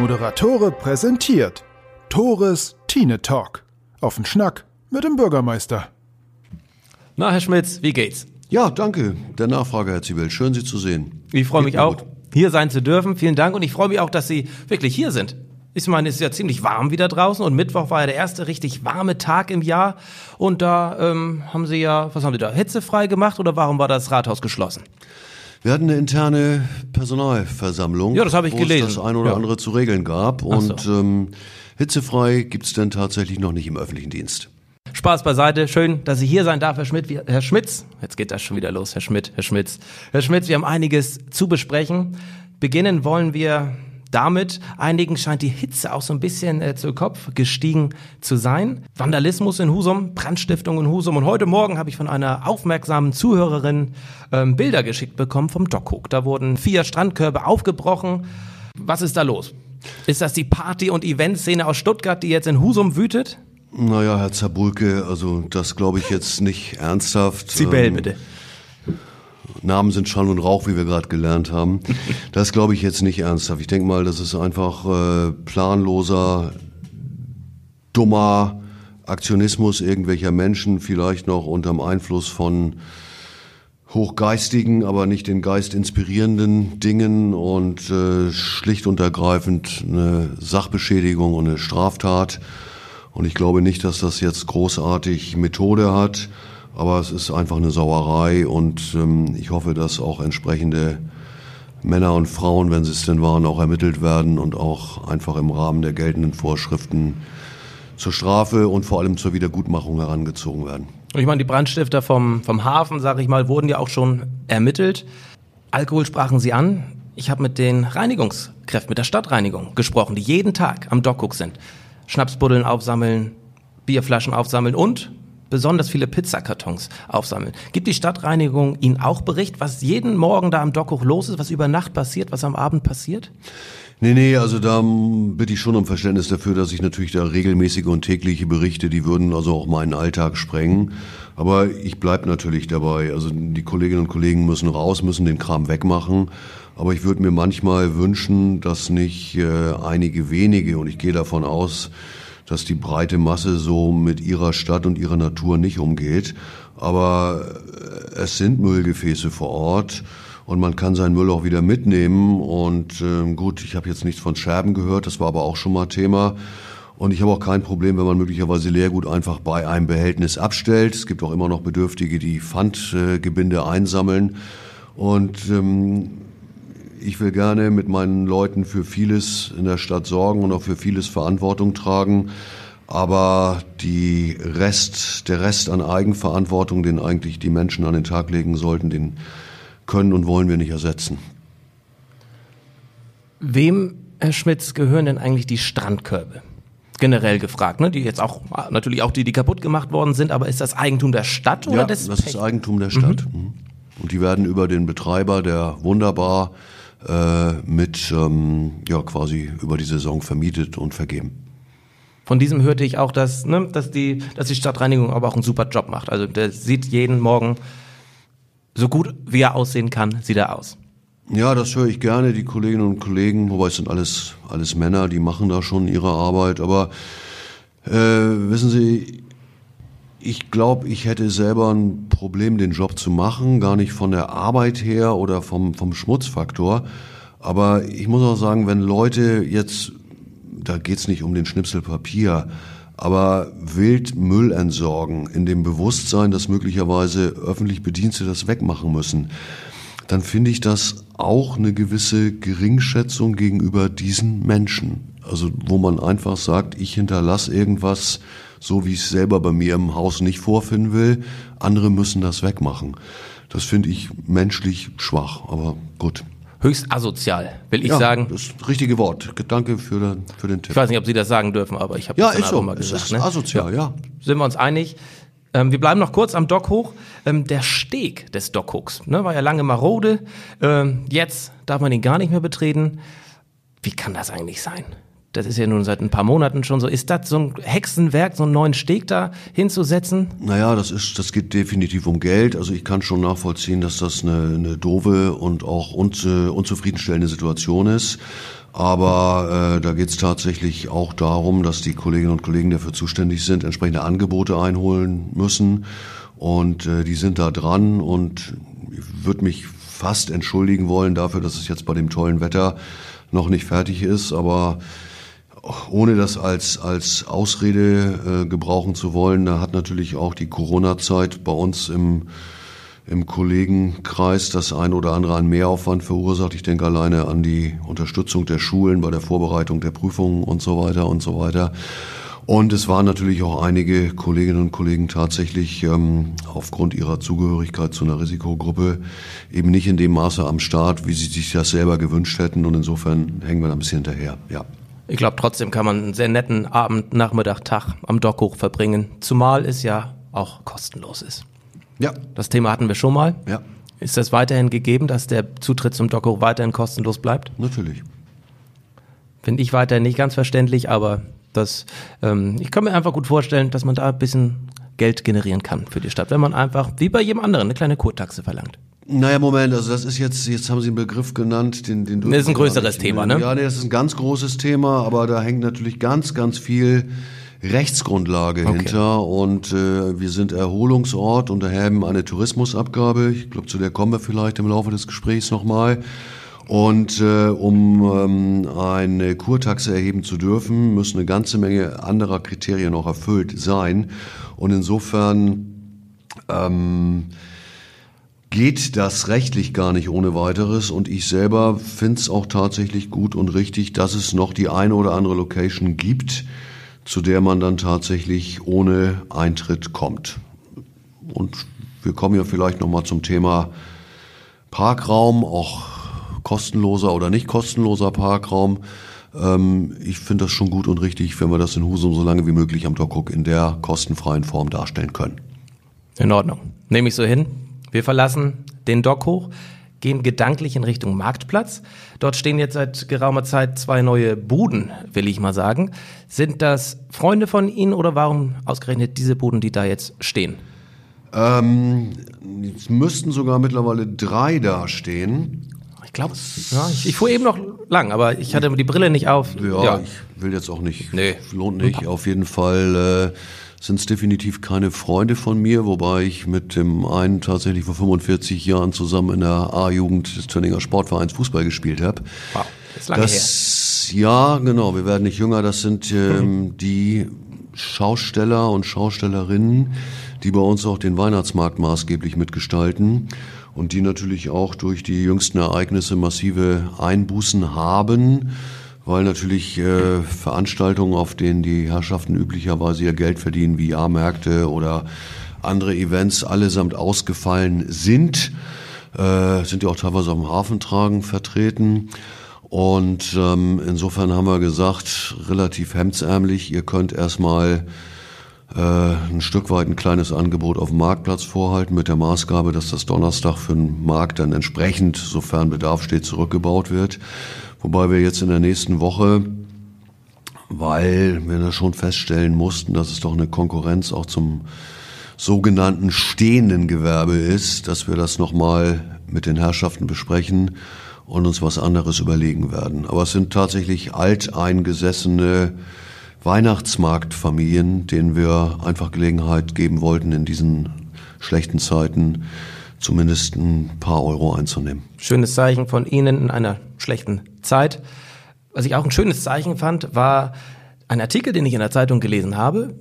Moderatore präsentiert Tores Tine Talk. Auf den Schnack mit dem Bürgermeister. Na, Herr Schmitz, wie geht's? Ja, danke. Der Nachfrage, Herr Zibel. Schön, Sie zu sehen. Ich freue mich auch, gut. hier sein zu dürfen. Vielen Dank und ich freue mich auch, dass Sie wirklich hier sind. Ich meine, es ist ja ziemlich warm wieder draußen und Mittwoch war ja der erste richtig warme Tag im Jahr. Und da ähm, haben Sie ja, was haben Sie da, hitzefrei gemacht oder warum war das Rathaus geschlossen? Wir hatten eine interne Personalversammlung, Ja, das habe ich wo gelesen. es das eine oder Ja. andere zu regeln gab. so. Und ähm, hitzefrei gibt's denn tatsächlich noch nicht im öffentlichen Dienst. Spaß beiseite. Schön, dass Sie hier sein darf, Herr Schmidt. Wir- Herr Schmitz, jetzt geht das schon wieder los. Herr Schmidt, Herr Schmitz. Herr Schmitz, wir haben einiges zu besprechen. Beginnen wollen wir damit. Einigen scheint die Hitze auch so ein bisschen äh, zu Kopf gestiegen zu sein. Vandalismus in Husum, Brandstiftung in Husum. Und heute Morgen habe ich von einer aufmerksamen Zuhörerin ähm, Bilder geschickt bekommen vom Dockhook. Da wurden vier Strandkörbe aufgebrochen. Was ist da los? Ist das die Party- und Eventszene aus Stuttgart, die jetzt in Husum wütet? Naja, Herr Zabulke, also das glaube ich jetzt nicht ernsthaft. Sibel, Ähm, bitte. Namen sind Schall und Rauch, wie wir gerade gelernt haben. Das glaube ich jetzt nicht ernsthaft. Ich denke mal, das ist einfach äh, planloser, dummer Aktionismus irgendwelcher Menschen, vielleicht noch unterm Einfluss von hochgeistigen, aber nicht den Geist inspirierenden Dingen und äh, schlicht und ergreifend eine Sachbeschädigung und eine Straftat. Und ich glaube nicht, dass das jetzt großartig Methode hat, aber es ist einfach eine Sauerei und ähm, ich hoffe, dass auch entsprechende Männer und Frauen, wenn sie es denn waren, auch ermittelt werden und auch einfach im Rahmen der geltenden Vorschriften zur Strafe und vor allem zur Wiedergutmachung herangezogen werden. Ich meine, die Brandstifter vom, vom Hafen, sag ich mal, wurden ja auch schon ermittelt. Alkohol sprachen sie an. Ich habe mit den Reinigungskräften, mit der Stadtreinigung gesprochen, die jeden Tag am Dockhook sind. Schnapsbuddeln aufsammeln, Bierflaschen aufsammeln und besonders viele Pizzakartons aufsammeln. Gibt die Stadtreinigung Ihnen auch Bericht, was jeden Morgen da am Dockhook los ist, was über Nacht passiert, was am Abend passiert? Nee, nee, also da mm, bitte ich schon um Verständnis dafür, dass ich natürlich da regelmäßige und tägliche Berichte, die würden also auch meinen Alltag sprengen. Aber ich bleib natürlich dabei. Also die Kolleginnen und Kollegen müssen raus, müssen den Kram wegmachen. Aber ich würde mir manchmal wünschen, dass nicht äh, einige wenige, und ich gehe davon aus, dass die breite Masse so mit ihrer Stadt und ihrer Natur nicht umgeht. Aber äh, es sind Müllgefäße vor Ort und man kann seinen Müll auch wieder mitnehmen. Und ähm, gut, ich habe jetzt nichts von Scherben gehört, das war aber auch schon mal Thema. Und ich habe auch kein Problem, wenn man möglicherweise Leergut einfach bei einem Behältnis abstellt. Es gibt auch immer noch Bedürftige, die Pfandgebinde einsammeln. Und ähm, ich will gerne mit meinen Leuten für vieles in der Stadt sorgen und auch für vieles Verantwortung tragen. Aber die Rest, der Rest an Eigenverantwortung, den eigentlich die Menschen an den Tag legen sollten, den können und wollen wir nicht ersetzen. Wem, Herr Schmitz, gehören denn eigentlich die Strandkörbe? Generell gefragt, ne? Die jetzt auch, natürlich auch die, die kaputt gemacht worden sind, aber ist das Eigentum der Stadt oder Ja, des das ist Pächters? Eigentum der Stadt. Mhm. Und die werden über den Betreiber, der wunderbar äh, mit ähm, ja quasi über die Saison vermietet und vergeben. Von diesem hörte ich auch, dass, ne, dass, die, dass die Stadtreinigung aber auch einen super Job macht. Also der sieht jeden Morgen so gut wie er aussehen kann, sieht er aus. Ja, das höre ich gerne, die Kolleginnen und Kollegen, wobei es sind alles, alles Männer, die machen da schon ihre Arbeit. Aber äh, wissen Sie, ich glaube, ich hätte selber ein Problem, den Job zu machen, gar nicht von der Arbeit her oder vom, vom Schmutzfaktor. Aber ich muss auch sagen, wenn Leute jetzt, da geht's nicht um den Schnipsel Papier, aber wild Müll entsorgen, in dem Bewusstsein, dass möglicherweise öffentlich Bedienstete das wegmachen müssen, dann finde ich das auch eine gewisse Geringschätzung gegenüber diesen Menschen. Also wo man einfach sagt, ich hinterlasse irgendwas, so wie ich es selber bei mir im Haus nicht vorfinden will, andere müssen das wegmachen. Das finde ich menschlich schwach, aber gut. Höchst asozial, will ich ja, sagen. Das richtige Wort. Danke für den, für den Tipp. Ich weiß nicht, ob Sie das sagen dürfen, aber ich habe Ja, das dann ist so. mal Es gesagt. ist ne? asozial, ja. Sind wir uns einig? Ähm, wir bleiben noch kurz am Dock hoch. Ähm, der Steg des Dockhooks ne, war ja lange marode. Ähm, jetzt darf man ihn gar nicht mehr betreten. Wie kann das eigentlich sein? Das ist ja nun seit ein paar Monaten schon so. Ist das so ein Hexenwerk, so einen neuen Steg da hinzusetzen? Naja, das ist, das geht definitiv um Geld. Also ich kann schon nachvollziehen, dass das eine, eine doofe und auch unzu, unzufriedenstellende Situation ist. Aber äh, da geht es tatsächlich auch darum, dass die Kolleginnen und Kollegen, die dafür zuständig sind, entsprechende Angebote einholen müssen. Und äh, die sind da dran und ich würde mich fast entschuldigen wollen dafür, dass es jetzt bei dem tollen Wetter noch nicht fertig ist. Aber ohne das als, als Ausrede äh, gebrauchen zu wollen, da hat natürlich auch die Corona-Zeit bei uns im, im Kollegenkreis das ein oder andere an Mehraufwand verursacht. Ich denke alleine an die Unterstützung der Schulen bei der Vorbereitung der Prüfungen und so weiter und so weiter. Und es waren natürlich auch einige Kolleginnen und Kollegen tatsächlich ähm, aufgrund ihrer Zugehörigkeit zu einer Risikogruppe eben nicht in dem Maße am Start, wie sie sich das selber gewünscht hätten. Und insofern hängen wir da ein bisschen hinterher. Ja. Ich glaube, trotzdem kann man einen sehr netten Abend, Nachmittag, Tag am Dock hoch verbringen, zumal es ja auch kostenlos ist. Ja. Das Thema hatten wir schon mal. Ja. Ist das weiterhin gegeben, dass der Zutritt zum Dock hoch weiterhin kostenlos bleibt? Natürlich. Finde ich weiterhin nicht ganz verständlich, aber das, ähm, ich kann mir einfach gut vorstellen, dass man da ein bisschen Geld generieren kann für die Stadt, wenn man einfach, wie bei jedem anderen, eine kleine Kurtaxe verlangt. Naja, Moment, also das ist jetzt, jetzt haben Sie einen Begriff genannt, den, den du. Das ist ein größeres Thema, ne? Ja, nee, das ist ein ganz großes Thema, aber da hängt natürlich ganz, ganz viel Rechtsgrundlage Okay. hinter und äh, wir sind Erholungsort und erheben eine Tourismusabgabe. Ich glaube, zu der kommen wir vielleicht im Laufe des Gesprächs nochmal. Und äh, um ähm, eine Kurtaxe erheben zu dürfen, müssen eine ganze Menge anderer Kriterien auch erfüllt sein. Und insofern ähm, geht das rechtlich gar nicht ohne weiteres und ich selber finde es auch tatsächlich gut und richtig, dass es noch die eine oder andere Location gibt, zu der man dann tatsächlich ohne Eintritt kommt. Und wir kommen ja vielleicht nochmal zum Thema Parkraum, auch kostenloser oder nicht kostenloser Parkraum. Ähm, ich finde das schon gut und richtig, wenn wir das in Husum so lange wie möglich am Dockhook in der kostenfreien Form darstellen können. In Ordnung. Nehme ich so hin. Wir verlassen den Dock hoch, gehen gedanklich in Richtung Marktplatz. Dort stehen jetzt seit geraumer Zeit zwei neue Buden, will ich mal sagen. Sind das Freunde von Ihnen oder warum ausgerechnet diese Buden, die da jetzt stehen? Ähm, es müssten sogar mittlerweile drei dastehen. Ich glaube, ja, ich, ich fuhr eben noch lang, aber ich hatte die Brille nicht auf. Ja, ich will jetzt auch nicht. Nee. Lohnt nicht. Auf jeden Fall äh, sind es definitiv keine Freunde von mir, wobei ich mit dem einen tatsächlich vor 45 Jahren zusammen in der A-Jugend des Tönninger Sportvereins Fußball gespielt habe. Wow, das ist lange Das, ja, genau, wir werden nicht jünger. Das sind ähm, die Schausteller und Schaustellerinnen, die bei uns auch den Weihnachtsmarkt maßgeblich mitgestalten und die natürlich auch durch die jüngsten Ereignisse massive Einbußen haben, weil natürlich äh, Veranstaltungen, auf denen die Herrschaften üblicherweise ihr Geld verdienen, wie Jahrmärkte oder andere Events, allesamt ausgefallen sind. Äh, sind ja auch teilweise am Hafentragen vertreten. Und ähm, insofern haben wir gesagt, relativ hemdsärmlich, ihr könnt erstmal äh, ein Stück weit ein kleines Angebot auf dem Marktplatz vorhalten mit der Maßgabe, dass das Donnerstag für den Markt dann entsprechend, sofern Bedarf steht, zurückgebaut wird. Wobei wir jetzt in der nächsten Woche, weil wir das schon feststellen mussten, dass es doch eine Konkurrenz auch zum sogenannten stehenden Gewerbe ist, dass wir das nochmal mit den Herrschaften besprechen und uns was anderes überlegen werden. Aber es sind tatsächlich alteingesessene Weihnachtsmarktfamilien, denen wir einfach Gelegenheit geben wollten, in diesen schlechten Zeiten zumindest ein paar Euro einzunehmen. Schönes Zeichen von Ihnen in einer schlechten Zeit. Was ich auch ein schönes Zeichen fand, war ein Artikel, den ich in der Zeitung gelesen habe,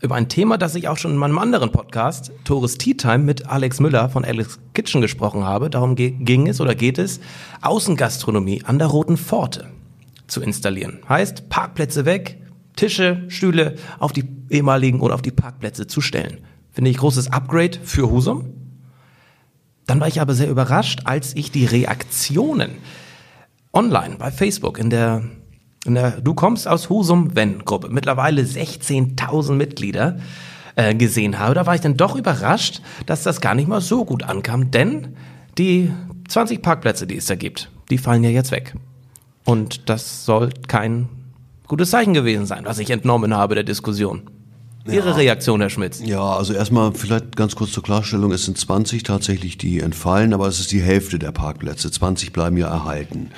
über ein Thema, das ich auch schon in meinem anderen Podcast, Tores Tea Time, mit Alex Müller von Alex Kitchen gesprochen habe. Darum ging es oder geht es, Außengastronomie an der Roten Pforte zu installieren. Heißt, Parkplätze weg, Tische, Stühle auf die ehemaligen oder auf die Parkplätze zu stellen. Finde ich großes Upgrade für Husum. Dann war ich aber sehr überrascht, als ich die Reaktionen online bei Facebook in der, in der Du kommst aus Husum wenn Gruppe, mittlerweile 16.000 Mitglieder äh, gesehen habe. Da war ich dann doch überrascht, dass das gar nicht mal so gut ankam, denn die 20 Parkplätze, die es da gibt, die fallen ja jetzt weg. Und das soll kein gutes Zeichen gewesen sein, was ich entnommen habe der Diskussion. Ihre ja. Reaktion, Herr Schmitz? Ja, also erstmal vielleicht ganz kurz zur Klarstellung. Es sind 20 tatsächlich, die entfallen, aber es ist die Hälfte der Parkplätze. 20 bleiben ja erhalten.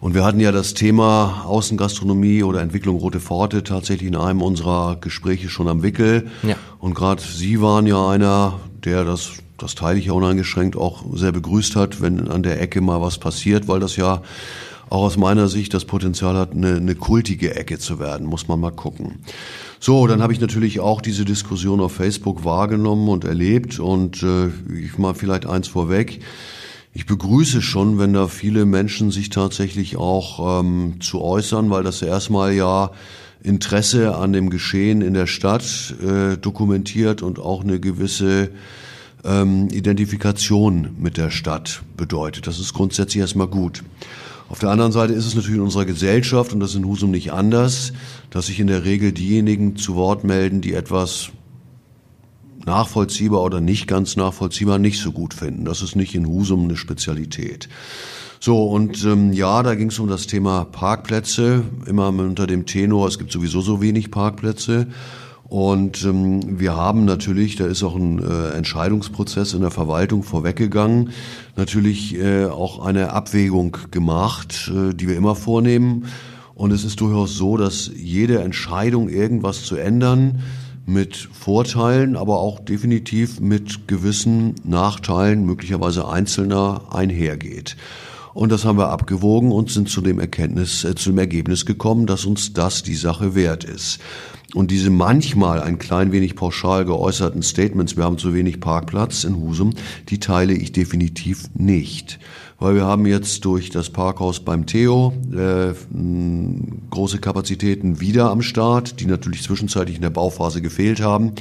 Und wir hatten ja das Thema Außengastronomie oder Entwicklung Rote Pforte tatsächlich in einem unserer Gespräche schon am Wickel. Ja. Und gerade Sie waren ja einer, der das das teile ich ja uneingeschränkt auch sehr begrüßt hat, wenn an der Ecke mal was passiert, weil das ja auch aus meiner Sicht das Potenzial hat, eine, eine kultige Ecke zu werden, muss man mal gucken. So, dann habe ich natürlich auch diese Diskussion auf Facebook wahrgenommen und erlebt und äh, ich mal vielleicht eins vorweg. Ich begrüße schon, wenn da viele Menschen sich tatsächlich auch ähm, zu äußern, weil das erstmal ja Interesse an dem Geschehen in der Stadt äh, dokumentiert und auch eine gewisse ähm, Identifikation mit der Stadt bedeutet. Das ist grundsätzlich erstmal gut. Auf der anderen Seite ist es natürlich in unserer Gesellschaft, und das ist in Husum nicht anders, dass sich in der Regel diejenigen zu Wort melden, die etwas nachvollziehbar oder nicht ganz nachvollziehbar nicht so gut finden. Das ist nicht in Husum eine Spezialität. So, und ähm, ja, da ging es um das Thema Parkplätze, immer unter dem Tenor, es gibt sowieso so wenig Parkplätze. Und ähm, wir haben natürlich, da ist auch ein äh, Entscheidungsprozess in der Verwaltung vorweggegangen, natürlich äh, auch eine Abwägung gemacht, äh, die wir immer vornehmen. Und es ist durchaus so, dass jede Entscheidung, irgendwas zu ändern, mit Vorteilen, aber auch definitiv mit gewissen Nachteilen, möglicherweise einzelner, einhergeht. Und das haben wir abgewogen und sind zu dem Erkenntnis, äh, zu dem Ergebnis gekommen, dass uns das die Sache wert ist. Und diese manchmal ein klein wenig pauschal geäußerten Statements, wir haben zu wenig Parkplatz in Husum, die teile ich definitiv nicht. Weil wir haben jetzt durch das Parkhaus beim Theo äh, große Kapazitäten wieder am Start, die natürlich zwischenzeitlich in der Bauphase gefehlt haben.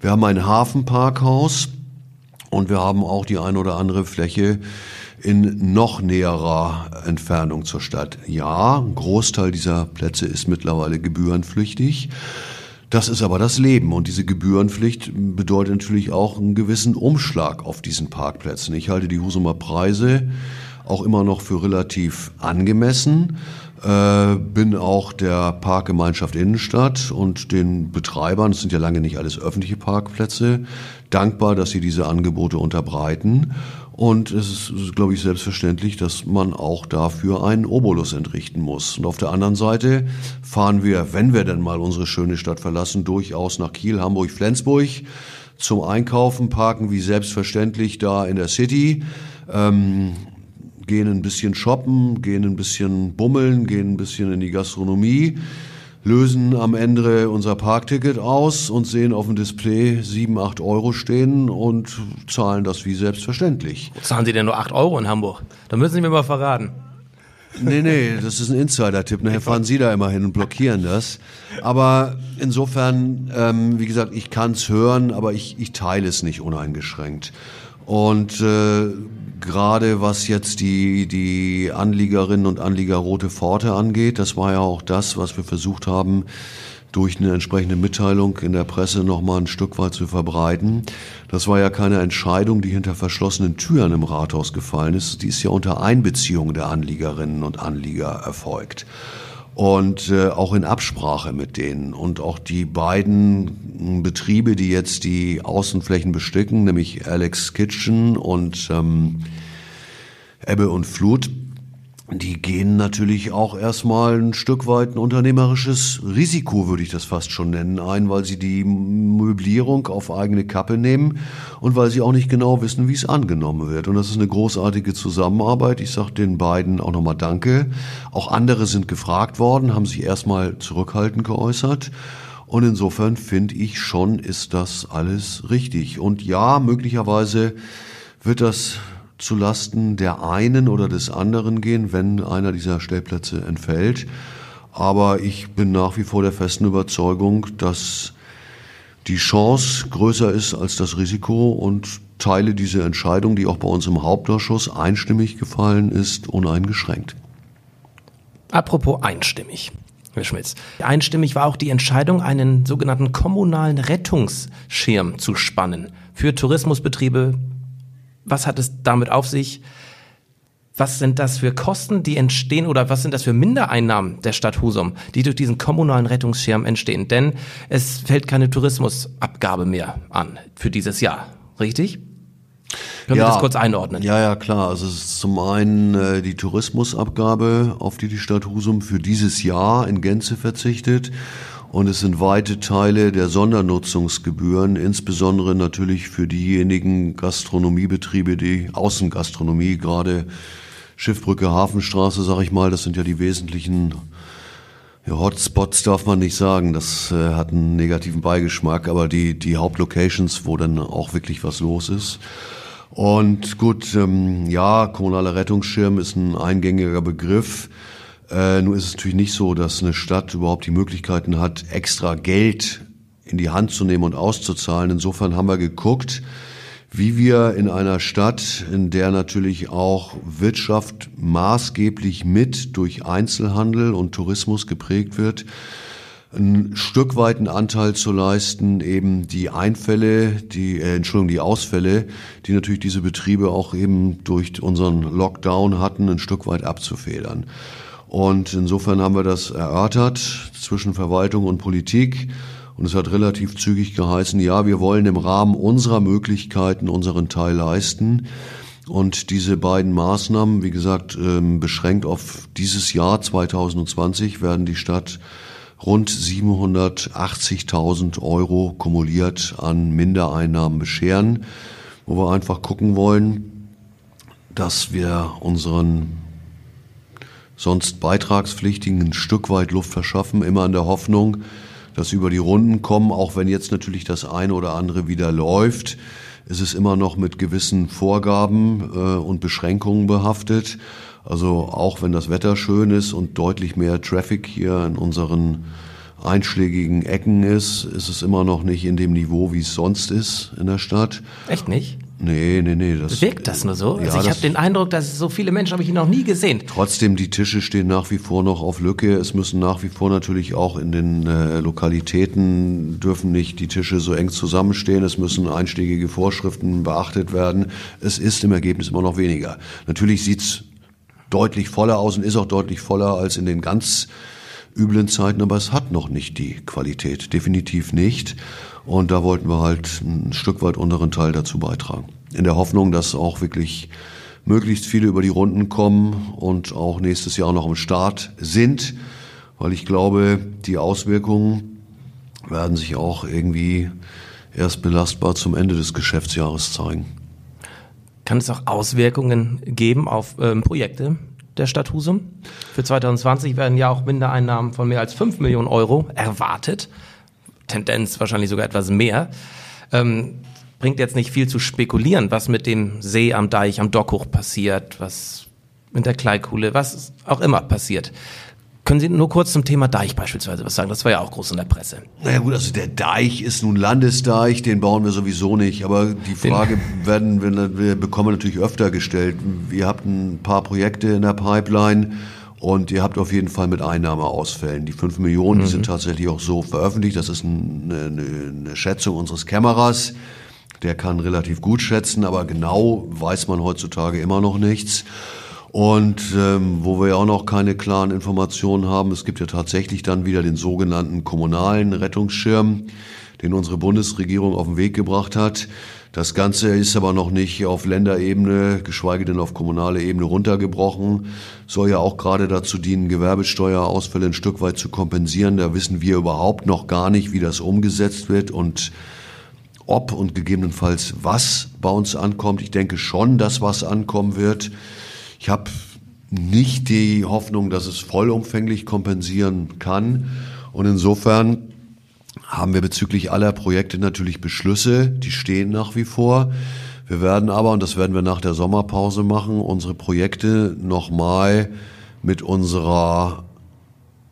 Wir haben ein Hafenparkhaus und wir haben auch die ein oder andere Fläche, in noch näherer Entfernung zur Stadt. Ja, ein Großteil dieser Plätze ist mittlerweile gebührenpflichtig. Das ist aber das Leben und diese Gebührenpflicht bedeutet natürlich auch einen gewissen Umschlag auf diesen Parkplätzen. Ich halte die Husumer Preise auch immer noch für relativ angemessen, äh, bin auch der Parkgemeinschaft Innenstadt und den Betreibern, es sind ja lange nicht alles öffentliche Parkplätze, dankbar, dass sie diese Angebote unterbreiten und es ist, glaube ich, selbstverständlich, dass man auch dafür einen Obolus entrichten muss. Und auf der anderen Seite fahren wir, wenn wir denn mal unsere schöne Stadt verlassen, durchaus nach Kiel, Hamburg, Flensburg zum Einkaufen, parken wie selbstverständlich da in der City, ähm, gehen ein bisschen shoppen, gehen ein bisschen bummeln, gehen ein bisschen in die Gastronomie lösen am Ende unser Parkticket aus und sehen auf dem Display 7, 8 Euro stehen und zahlen das wie selbstverständlich. Zahlen Sie denn nur 8 Euro in Hamburg? Da müssen Sie mir mal verraten. Nee, nee, das ist ein Insider-Tipp. Nachher fahren Sie da immer hin und blockieren das. Aber insofern, ähm, wie gesagt, ich kann es hören, aber ich, ich teile es nicht uneingeschränkt. Und äh, gerade was jetzt die, die Anliegerinnen und Anlieger Rote Pforte angeht, das war ja auch das, was wir versucht haben, durch eine entsprechende Mitteilung in der Presse nochmal ein Stück weit zu verbreiten. Das war ja keine Entscheidung, die hinter verschlossenen Türen im Rathaus gefallen ist. Die ist ja unter Einbeziehung der Anliegerinnen und Anlieger erfolgt und äh, auch in Absprache mit denen. Und auch die beiden Betriebe, die jetzt die Außenflächen bestücken, nämlich Alex Kitchen und ähm, Ebbe und Flut, die gehen natürlich auch erstmal ein Stück weit ein unternehmerisches Risiko, würde ich das fast schon nennen, ein, weil sie die Möblierung auf eigene Kappe nehmen und weil sie auch nicht genau wissen, wie es angenommen wird. Und das ist eine großartige Zusammenarbeit. Ich sage den beiden auch nochmal Danke. Auch andere sind gefragt worden, haben sich erstmal zurückhaltend geäußert. Und insofern finde ich schon, ist das alles richtig. Und ja, möglicherweise wird das zu Lasten der einen oder des anderen gehen, wenn einer dieser Stellplätze entfällt. Aber ich bin nach wie vor der festen Überzeugung, dass die Chance größer ist als das Risiko und teile diese Entscheidung, die auch bei uns im Hauptausschuss einstimmig gefallen ist, uneingeschränkt. Apropos einstimmig. Herr Schmitz. Einstimmig war auch die Entscheidung, einen sogenannten kommunalen Rettungsschirm zu spannen für Tourismusbetriebe, was hat es damit auf sich? was sind das für Kosten, die entstehen oder was sind das für Mindereinnahmen der Stadt Husum, die durch diesen kommunalen Rettungsschirm entstehen? Denn es fällt keine Tourismusabgabe mehr an für dieses Jahr, richtig? Können ja, wir das kurz einordnen? Ja, ja, klar. Also es ist zum einen äh, die Tourismusabgabe, auf die die Stadt Husum für dieses Jahr in Gänze verzichtet. Und es sind weite Teile der Sondernutzungsgebühren, insbesondere natürlich für diejenigen Gastronomiebetriebe, die Außengastronomie, gerade Schiffbrücke, Hafenstraße, sag ich mal, das sind ja die wesentlichen ja, Hotspots darf man nicht sagen, das äh, hat einen negativen Beigeschmack, aber die, die Hauptlocations, wo dann auch wirklich was los ist. Und gut, ähm, ja, kommunaler Rettungsschirm ist ein eingängiger Begriff. Äh, nun ist es natürlich nicht so, dass eine Stadt überhaupt die Möglichkeiten hat, extra Geld in die Hand zu nehmen und auszuzahlen. Insofern haben wir geguckt, wie wir in einer Stadt, in der natürlich auch Wirtschaft maßgeblich mit durch Einzelhandel und Tourismus geprägt wird, ein Stück weit einen Anteil zu leisten, eben die Einfälle, die äh, Entschuldigung, die Ausfälle, die natürlich diese Betriebe auch eben durch unseren Lockdown hatten, ein Stück weit abzufedern. Und insofern haben wir das erörtert zwischen Verwaltung und Politik und es hat relativ zügig geheißen, ja, wir wollen im Rahmen unserer Möglichkeiten unseren Teil leisten. Und diese beiden Maßnahmen, wie gesagt, ähm, beschränkt auf dieses Jahr 2020, werden die Stadt rund 780.000 Euro kumuliert an Mindereinnahmen bescheren, wo wir einfach gucken wollen, dass wir unseren sonst Beitragspflichtigen ein Stück weit Luft verschaffen, immer in der Hoffnung, dass über die Runden kommen, auch wenn jetzt natürlich das eine oder andere wieder läuft. ist Es immer noch mit gewissen Vorgaben äh, und Beschränkungen behaftet. Also auch wenn das Wetter schön ist und deutlich mehr Traffic hier in unseren einschlägigen Ecken ist, ist es immer noch nicht in dem Niveau, wie es sonst ist in der Stadt. Echt nicht? Nee, nee, nee. Das, Wirkt das nur so? Ja, also ich habe den Eindruck, dass so viele Menschen habe ich noch nie gesehen. Trotzdem, die Tische stehen nach wie vor noch auf Lücke. Es müssen nach wie vor natürlich auch in den äh, Lokalitäten dürfen nicht die Tische so eng zusammenstehen. Es müssen einschlägige Vorschriften beachtet werden. Es ist im Ergebnis immer noch weniger. Natürlich sieht's deutlich voller aus und ist auch deutlich voller als in den ganz üblen Zeiten, aber es hat noch nicht die Qualität, definitiv nicht. Und da wollten wir halt ein Stück weit unseren Teil dazu beitragen. In der Hoffnung, dass auch wirklich möglichst viele über die Runden kommen und auch nächstes Jahr noch am Start sind, weil ich glaube, die Auswirkungen werden sich auch irgendwie erst belastbar zum Ende des Geschäftsjahres zeigen. Kann es auch Auswirkungen geben auf ähm, Projekte der Stadt Husum? Für 2020 werden ja auch Mindereinnahmen von mehr als 5 Millionen Euro erwartet. Tendenz wahrscheinlich sogar etwas mehr. Ähm, bringt jetzt nicht viel zu spekulieren, was mit dem See am Deich, am Dockhoch passiert, was mit der Kleikuhle, was auch immer passiert. Können Sie nur kurz zum Thema Deich beispielsweise was sagen? Das war ja auch groß in der Presse. Naja gut, also der Deich ist nun Landesdeich, den bauen wir sowieso nicht. Aber die Frage den werden wir, wir bekommen natürlich öfter gestellt. Ihr habt ein paar Projekte in der Pipeline und ihr habt auf jeden Fall mit Einnahmeausfällen. Die fünf Millionen, mhm. die sind tatsächlich auch so veröffentlicht. Das ist eine, eine, eine Schätzung unseres Kämmerers. Der kann relativ gut schätzen, aber genau weiß man heutzutage immer noch nichts. Und ähm, wo wir ja auch noch keine klaren Informationen haben, es gibt ja tatsächlich dann wieder den sogenannten kommunalen Rettungsschirm, den unsere Bundesregierung auf den Weg gebracht hat. Das Ganze ist aber noch nicht auf Länderebene, geschweige denn auf kommunale Ebene runtergebrochen. Soll ja auch gerade dazu dienen, Gewerbesteuerausfälle ein Stück weit zu kompensieren. Da wissen wir überhaupt noch gar nicht, wie das umgesetzt wird und ob und gegebenenfalls was bei uns ankommt. Ich denke schon, dass was ankommen wird. Ich habe nicht die Hoffnung, dass es vollumfänglich kompensieren kann. Und insofern haben wir bezüglich aller Projekte natürlich Beschlüsse, die stehen nach wie vor. Wir werden aber, und das werden wir nach der Sommerpause machen, unsere Projekte nochmal mit unserer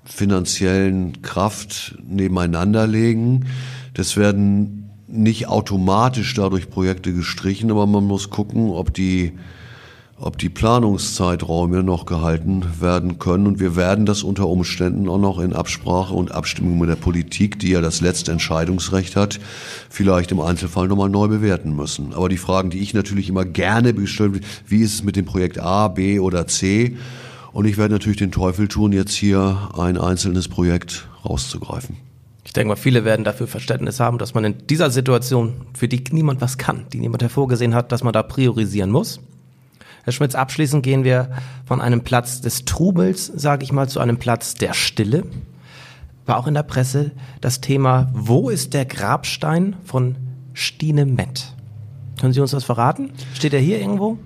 finanziellen Kraft nebeneinander legen. Das werden nicht automatisch dadurch Projekte gestrichen, aber man muss gucken, ob die ob die Planungszeiträume noch gehalten werden können. Und wir werden das unter Umständen auch noch in Absprache und Abstimmung mit der Politik, die ja das letzte Entscheidungsrecht hat, vielleicht im Einzelfall nochmal neu bewerten müssen. Aber die Fragen, die ich natürlich immer gerne bestelle, wie ist es mit dem Projekt A, B oder C? Und ich werde natürlich den Teufel tun, jetzt hier ein einzelnes Projekt rauszugreifen. Ich denke mal, viele werden dafür Verständnis haben, dass man in dieser Situation, für die niemand was kann, die niemand hervorgesehen hat, dass man da priorisieren muss. Herr Schmitz, abschließend gehen wir von einem Platz des Trubels, sage ich mal, zu einem Platz der Stille. War auch in der Presse das Thema, wo ist der Grabstein von Stine Mett? Können Sie uns das verraten? Steht er hier irgendwo?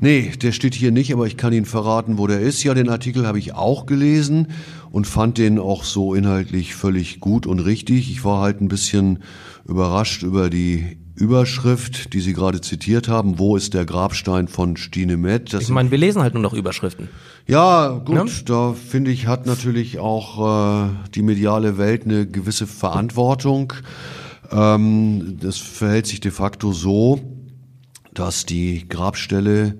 Nee, der steht hier nicht, aber ich kann Ihnen verraten, wo der ist. Ja, den Artikel habe ich auch gelesen und fand den auch so inhaltlich völlig gut und richtig. Ich war halt ein bisschen überrascht über die Überschrift, die Sie gerade zitiert haben, wo ist der Grabstein von Stine Met? Das ich meine, wir lesen halt nur noch Überschriften. Ja, gut, ja? da finde ich, hat natürlich auch äh, die mediale Welt eine gewisse Verantwortung. Ähm, das verhält sich de facto so, dass die Grabstelle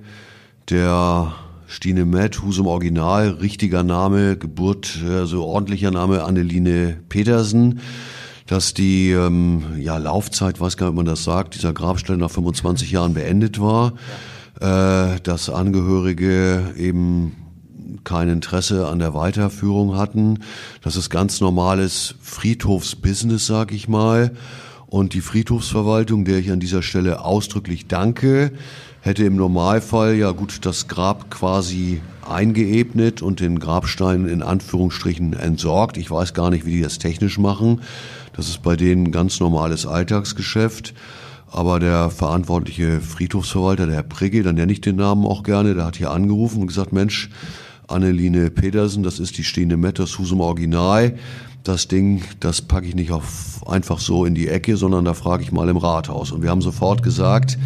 der Stine Met, Husum Original, richtiger Name, Geburt, also ordentlicher Name Anneline Petersen, dass die ähm, ja, Laufzeit, weiß gar nicht, ob man das sagt, dieser Grabstelle nach 25 Jahren beendet war, äh, dass Angehörige eben kein Interesse an der Weiterführung hatten. Das ist ganz normales Friedhofsbusiness, sag ich mal. Und die Friedhofsverwaltung, der ich an dieser Stelle ausdrücklich danke, hätte im Normalfall ja gut das Grab quasi eingeebnet und den Grabstein in Anführungsstrichen entsorgt. Ich weiß gar nicht, wie die das technisch machen. Das ist bei denen ganz normales Alltagsgeschäft. Aber der verantwortliche Friedhofsverwalter, der Herr Prigge, dann nenne ich den Namen auch gerne, der hat hier angerufen und gesagt, Mensch, Anneline Petersen, das ist die stehende Mette, das Husum Original. Das Ding, das packe ich nicht auf, einfach so in die Ecke, sondern da frage ich mal im Rathaus. Und wir haben sofort gesagt,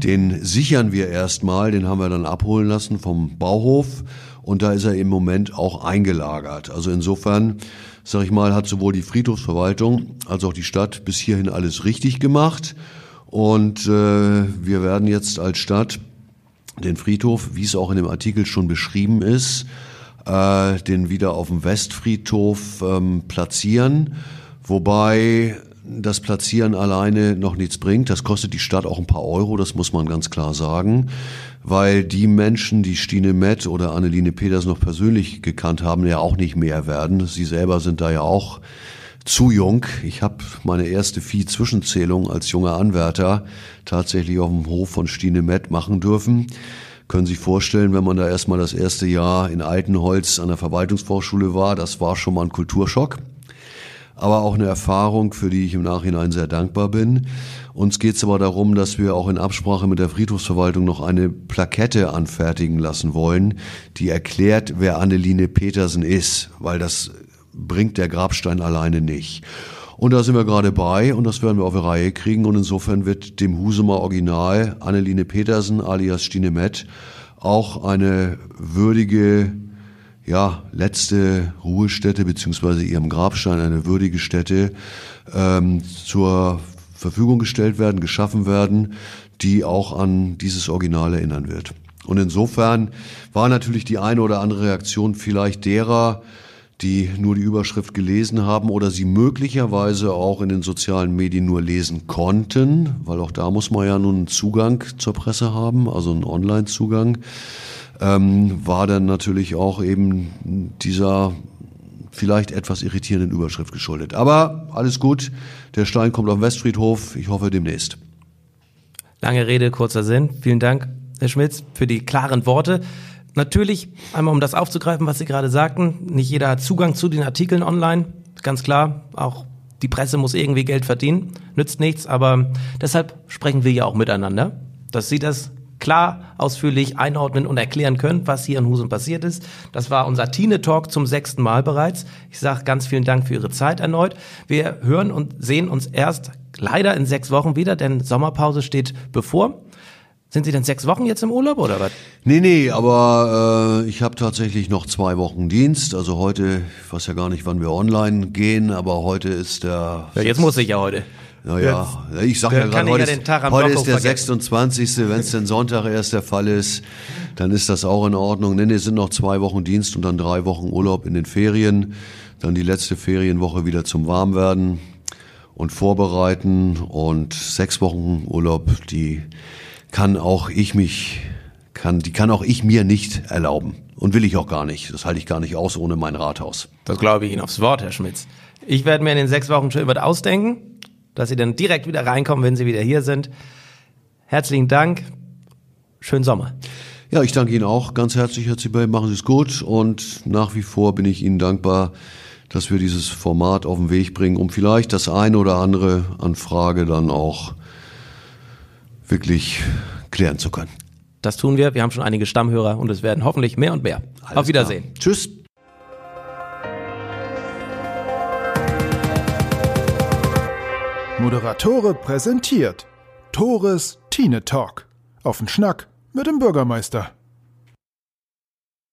den sichern wir erstmal, den haben wir dann abholen lassen vom Bauhof und da ist er im Moment auch eingelagert. Also insofern, sag ich mal, hat sowohl die Friedhofsverwaltung als auch die Stadt bis hierhin alles richtig gemacht. Und äh, wir werden jetzt als Stadt den Friedhof, wie es auch in dem Artikel schon beschrieben ist, äh, den wieder auf dem Westfriedhof ähm, platzieren, wobei das Platzieren alleine noch nichts bringt. Das kostet die Stadt auch ein paar Euro, das muss man ganz klar sagen, weil die Menschen, die Stine Met oder Anneline Peters noch persönlich gekannt haben, ja auch nicht mehr werden. Sie selber sind da ja auch zu jung. Ich habe meine erste Vieh-Zwischenzählung als junger Anwärter tatsächlich auf dem Hof von Stine Met machen dürfen. Können Sie sich vorstellen, wenn man da erstmal das erste Jahr in Altenholz an der Verwaltungsvorschule war, das war schon mal ein Kulturschock aber auch eine Erfahrung, für die ich im Nachhinein sehr dankbar bin. Uns geht es aber darum, dass wir auch in Absprache mit der Friedhofsverwaltung noch eine Plakette anfertigen lassen wollen, die erklärt, wer Anneline Petersen ist, weil das bringt der Grabstein alleine nicht. Und da sind wir gerade bei und das werden wir auf die Reihe kriegen und insofern wird dem Husumer Original Anneline Petersen alias Stine Met auch eine würdige ja, letzte Ruhestätte beziehungsweise ihrem Grabstein eine würdige Stätte ähm, zur Verfügung gestellt werden, geschaffen werden, die auch an dieses Original erinnern wird. Und insofern war natürlich die eine oder andere Reaktion vielleicht derer, die nur die Überschrift gelesen haben oder sie möglicherweise auch in den sozialen Medien nur lesen konnten, weil auch da muss man ja nun einen Zugang zur Presse haben, also einen Online-Zugang ähm, war dann natürlich auch eben dieser vielleicht etwas irritierenden Überschrift geschuldet. Aber alles gut, der Stein kommt auf den Westfriedhof, ich hoffe demnächst. Lange Rede, kurzer Sinn. Vielen Dank, Herr Schmitz, für die klaren Worte. Natürlich, einmal um das aufzugreifen, was Sie gerade sagten, nicht jeder hat Zugang zu den Artikeln online, ganz klar, auch die Presse muss irgendwie Geld verdienen, nützt nichts, aber deshalb sprechen wir ja auch miteinander, dass Sie das klar, ausführlich einordnen und erklären können, was hier in Husum passiert ist. Das war unser Tine-Talk zum sechsten Mal bereits. Ich sage ganz vielen Dank für Ihre Zeit erneut. Wir hören und sehen uns erst leider in sechs Wochen wieder, denn Sommerpause steht bevor. Sind Sie denn sechs Wochen jetzt im Urlaub oder was? Nee, nee, aber äh, ich habe tatsächlich noch zwei Wochen Dienst. Also heute, ich weiß ja gar nicht, wann wir online gehen, aber heute ist der... Ja, jetzt muss ich ja heute. Naja, ich sag ja gerade, heute, ja den Tag ist, am heute ist der vergessen. 26. Wenn es denn Sonntag erst der Fall ist, dann ist das auch in Ordnung. Denn es sind noch zwei Wochen Dienst und dann drei Wochen Urlaub in den Ferien. Dann die letzte Ferienwoche wieder zum Warmwerden und Vorbereiten und sechs Wochen Urlaub, die kann auch ich mich, kann, die kann auch ich mir nicht erlauben. Und will ich auch gar nicht. Das halte ich gar nicht aus ohne mein Rathaus. Das glaube ich Ihnen aufs Wort, Herr Schmitz. Ich werde mir in den sechs Wochen schön was ausdenken, dass Sie dann direkt wieder reinkommen, wenn Sie wieder hier sind. Herzlichen Dank. Schönen Sommer. Ja, ich danke Ihnen auch ganz herzlich, Herr Zibel. Machen Sie es gut und nach wie vor bin ich Ihnen dankbar, dass wir dieses Format auf den Weg bringen, um vielleicht das eine oder andere an Frage dann auch wirklich klären zu können. Das tun wir. Wir haben schon einige Stammhörer und es werden hoffentlich mehr und mehr. Alles Auf Wiedersehen. Klar. Tschüss. Moderatore präsentiert Tores Tine Talk. Auf den Schnack mit dem Bürgermeister.